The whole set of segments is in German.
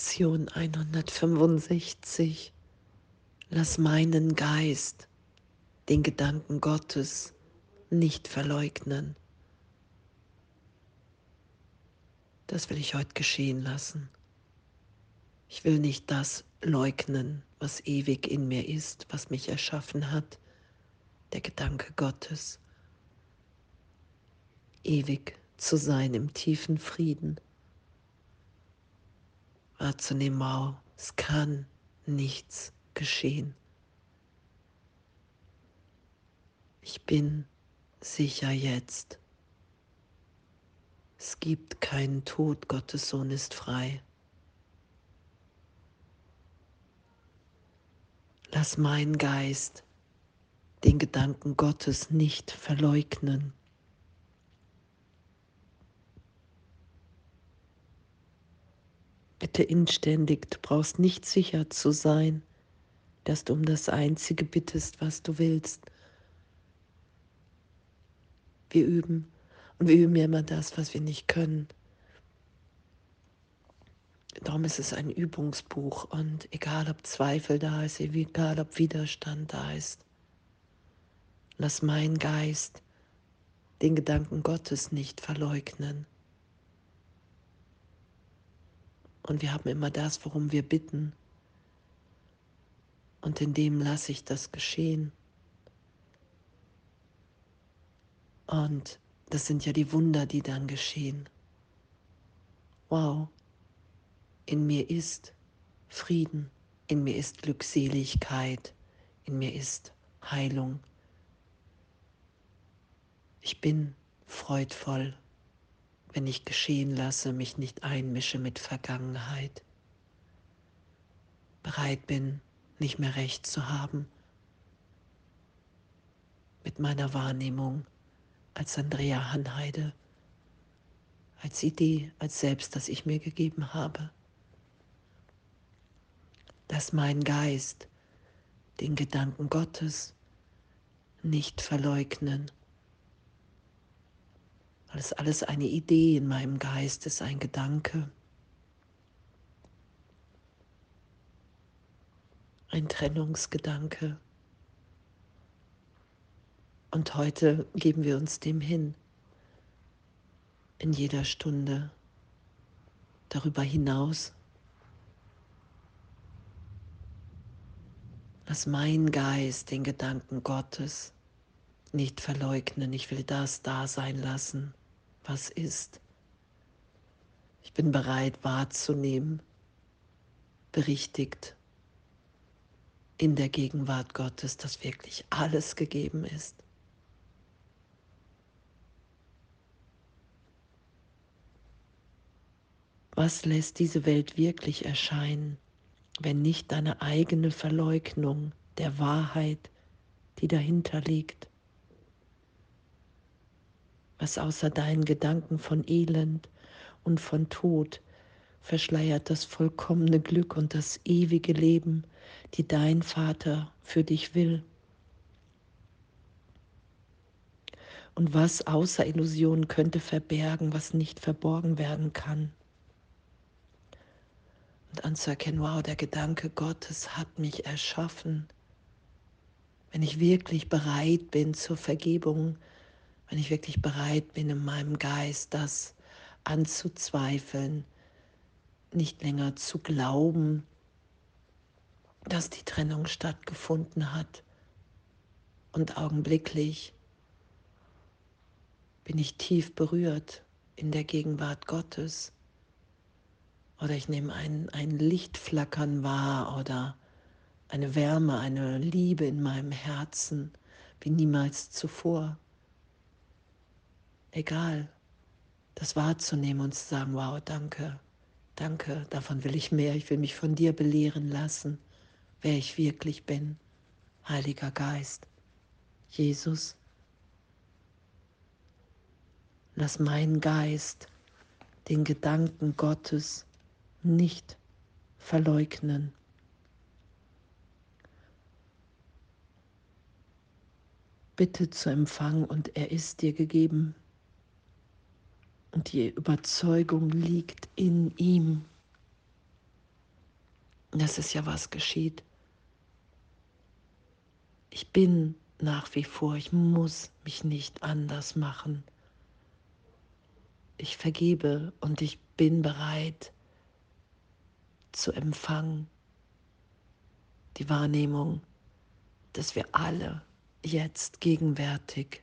Lektion 165. Lass meinen Geist den Gedanken Gottes nicht verleugnen. Das will ich heute geschehen lassen. Ich will nicht das leugnen, was ewig in mir ist, was mich erschaffen hat, der Gedanke Gottes. Ewig zu sein im tiefen Frieden wahrzunehmen, wow, es kann nichts geschehen. Ich bin sicher jetzt. Es gibt keinen Tod, Gottes Sohn ist frei. Lass mein Geist den Gedanken Gottes nicht verleugnen. Bitte inständig, du brauchst nicht sicher zu sein, dass du um das Einzige bittest, was du willst. Wir üben und wir üben ja immer das, was wir nicht können. Darum ist es ein Übungsbuch und egal ob Zweifel da ist, egal ob Widerstand da ist, lass mein Geist den Gedanken Gottes nicht verleugnen. Und wir haben immer das, worum wir bitten. Und in dem lasse ich das geschehen. Und das sind ja die Wunder, die dann geschehen. Wow, in mir ist Frieden, in mir ist Glückseligkeit, in mir ist Heilung. Ich bin freudvoll wenn ich geschehen lasse, mich nicht einmische mit Vergangenheit, bereit bin, nicht mehr recht zu haben. Mit meiner Wahrnehmung als Andrea Hanheide, als Idee, als Selbst, das ich mir gegeben habe, dass mein Geist den Gedanken Gottes nicht verleugnen weil es alles eine Idee in meinem Geist ist, ein Gedanke, ein Trennungsgedanke. Und heute geben wir uns dem hin, in jeder Stunde, darüber hinaus. Lass mein Geist den Gedanken Gottes nicht verleugnen. Ich will das da sein lassen, was ist. Ich bin bereit wahrzunehmen, berichtigt in der Gegenwart Gottes, dass wirklich alles gegeben ist. Was lässt diese Welt wirklich erscheinen, wenn nicht deine eigene Verleugnung der Wahrheit, die dahinter liegt? Was außer deinen Gedanken von Elend und von Tod verschleiert das vollkommene Glück und das ewige Leben, die dein Vater für dich will. Und was außer Illusion könnte verbergen, was nicht verborgen werden kann? Und anzuerkennen, wow, der Gedanke Gottes hat mich erschaffen. Wenn ich wirklich bereit bin zur Vergebung, wenn ich wirklich bereit bin, in meinem Geist das anzuzweifeln, nicht länger zu glauben, dass die Trennung stattgefunden hat. Und augenblicklich bin ich tief berührt in der Gegenwart Gottes. Oder ich nehme ein, ein Lichtflackern wahr oder eine Wärme, eine Liebe in meinem Herzen wie niemals zuvor egal, das wahrzunehmen und zu sagen, wow, danke, danke, davon will ich mehr, ich will mich von dir belehren lassen, wer ich wirklich bin, Heiliger Geist, Jesus. Lass meinen Geist den Gedanken Gottes nicht verleugnen. Bitte zu empfangen und er ist dir gegeben. Und die Überzeugung liegt in ihm. Das ist ja, was geschieht. Ich bin nach wie vor, ich muss mich nicht anders machen. Ich vergebe und ich bin bereit zu empfangen die Wahrnehmung, dass wir alle jetzt gegenwärtig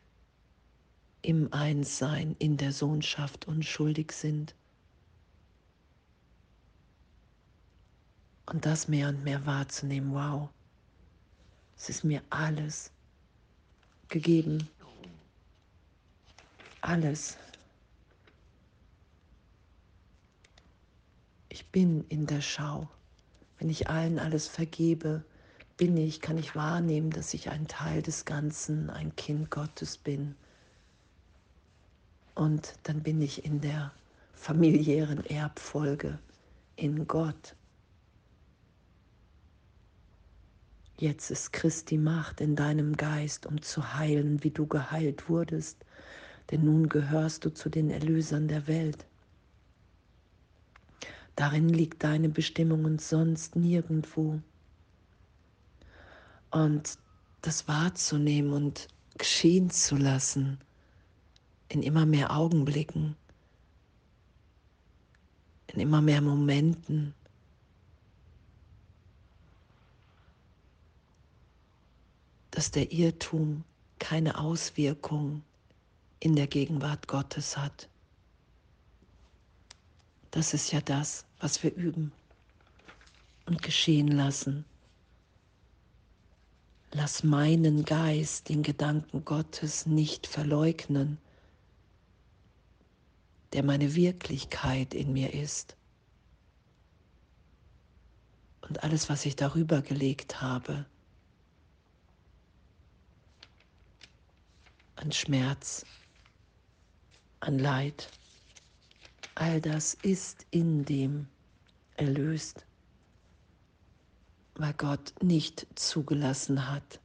im Einssein, in der Sohnschaft unschuldig sind. Und das mehr und mehr wahrzunehmen, wow, es ist mir alles gegeben. Alles. Ich bin in der Schau. Wenn ich allen alles vergebe, bin ich, kann ich wahrnehmen, dass ich ein Teil des Ganzen, ein Kind Gottes bin. Und dann bin ich in der familiären Erbfolge in Gott. Jetzt ist Christi Macht in deinem Geist, um zu heilen, wie du geheilt wurdest, denn nun gehörst du zu den Erlösern der Welt. Darin liegt deine Bestimmung und sonst nirgendwo. Und das wahrzunehmen und geschehen zu lassen in immer mehr Augenblicken, in immer mehr Momenten. dass der Irrtum keine Auswirkung in der Gegenwart Gottes hat. Das ist ja das, was wir üben und geschehen lassen. Lass meinen Geist den Gedanken Gottes nicht verleugnen, der meine Wirklichkeit in mir ist. Und alles, was ich darüber gelegt habe, an Schmerz, an Leid, All das ist in dem erlöst, weil Gott nicht zugelassen hat,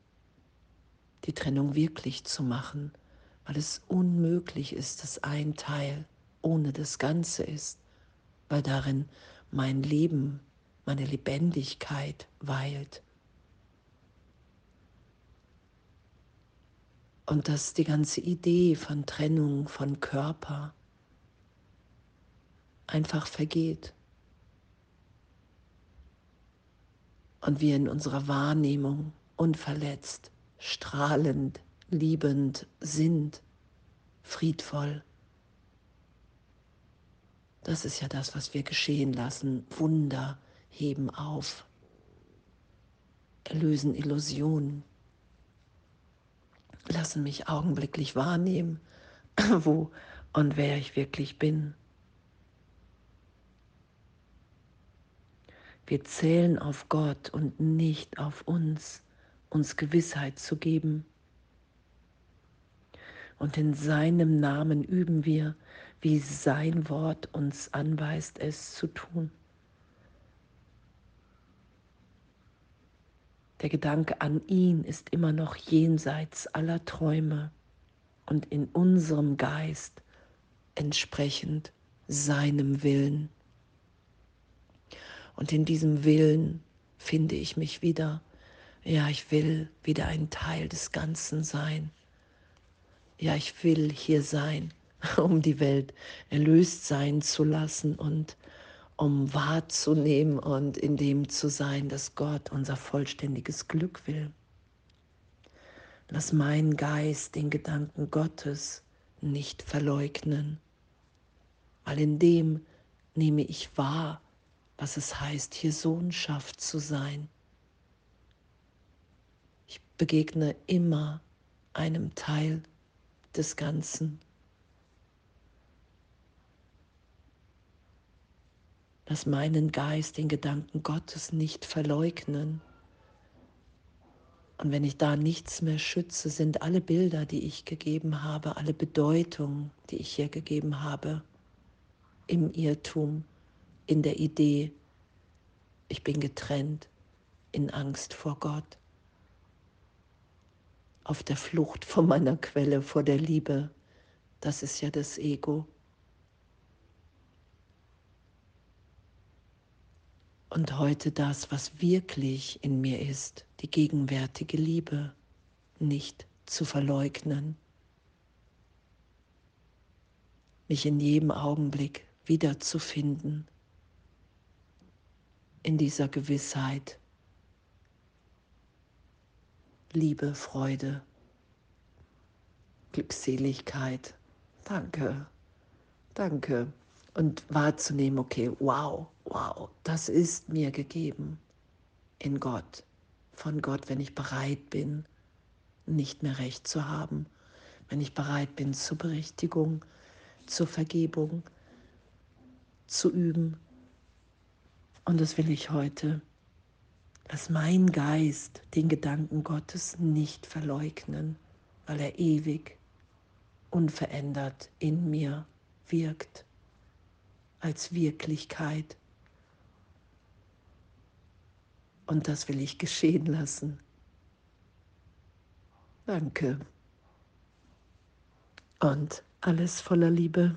die Trennung wirklich zu machen, weil es unmöglich ist, dass ein Teil ohne das Ganze ist, weil darin mein Leben, meine Lebendigkeit weilt. Und dass die ganze Idee von Trennung von Körper, einfach vergeht. Und wir in unserer Wahrnehmung unverletzt, strahlend, liebend sind, friedvoll. Das ist ja das, was wir geschehen lassen. Wunder heben auf, erlösen Illusionen, lassen mich augenblicklich wahrnehmen, wo und wer ich wirklich bin. Wir zählen auf Gott und nicht auf uns, uns Gewissheit zu geben. Und in seinem Namen üben wir, wie sein Wort uns anweist, es zu tun. Der Gedanke an ihn ist immer noch jenseits aller Träume und in unserem Geist entsprechend seinem Willen. Und in diesem Willen finde ich mich wieder. Ja, ich will wieder ein Teil des Ganzen sein. Ja, ich will hier sein, um die Welt erlöst sein zu lassen und um wahrzunehmen und in dem zu sein, dass Gott unser vollständiges Glück will. Lass meinen Geist den Gedanken Gottes nicht verleugnen, weil in dem nehme ich wahr, was es heißt, hier Sohnschaft zu sein. Ich begegne immer einem Teil des Ganzen. Lass meinen Geist den Gedanken Gottes nicht verleugnen. Und wenn ich da nichts mehr schütze, sind alle Bilder, die ich gegeben habe, alle Bedeutungen, die ich hier gegeben habe, im Irrtum in der Idee, ich bin getrennt, in Angst vor Gott, auf der Flucht vor meiner Quelle, vor der Liebe. Das ist ja das Ego. und heute das, was wirklich in mir ist, die gegenwärtige Liebe, nicht zu verleugnen, mich in jedem Augenblick wiederzufinden, in dieser Gewissheit, Liebe, Freude, Glückseligkeit. Danke, danke. Und wahrzunehmen, okay, wow, wow, das ist mir gegeben in Gott, von Gott, wenn ich bereit bin, nicht mehr recht zu haben, wenn ich bereit bin zur Berichtigung, zur Vergebung, zu üben. Und das will ich heute, dass mein Geist den Gedanken Gottes nicht verleugnen, weil er ewig, unverändert in mir wirkt als Wirklichkeit. Und das will ich geschehen lassen. Danke. Und alles voller Liebe.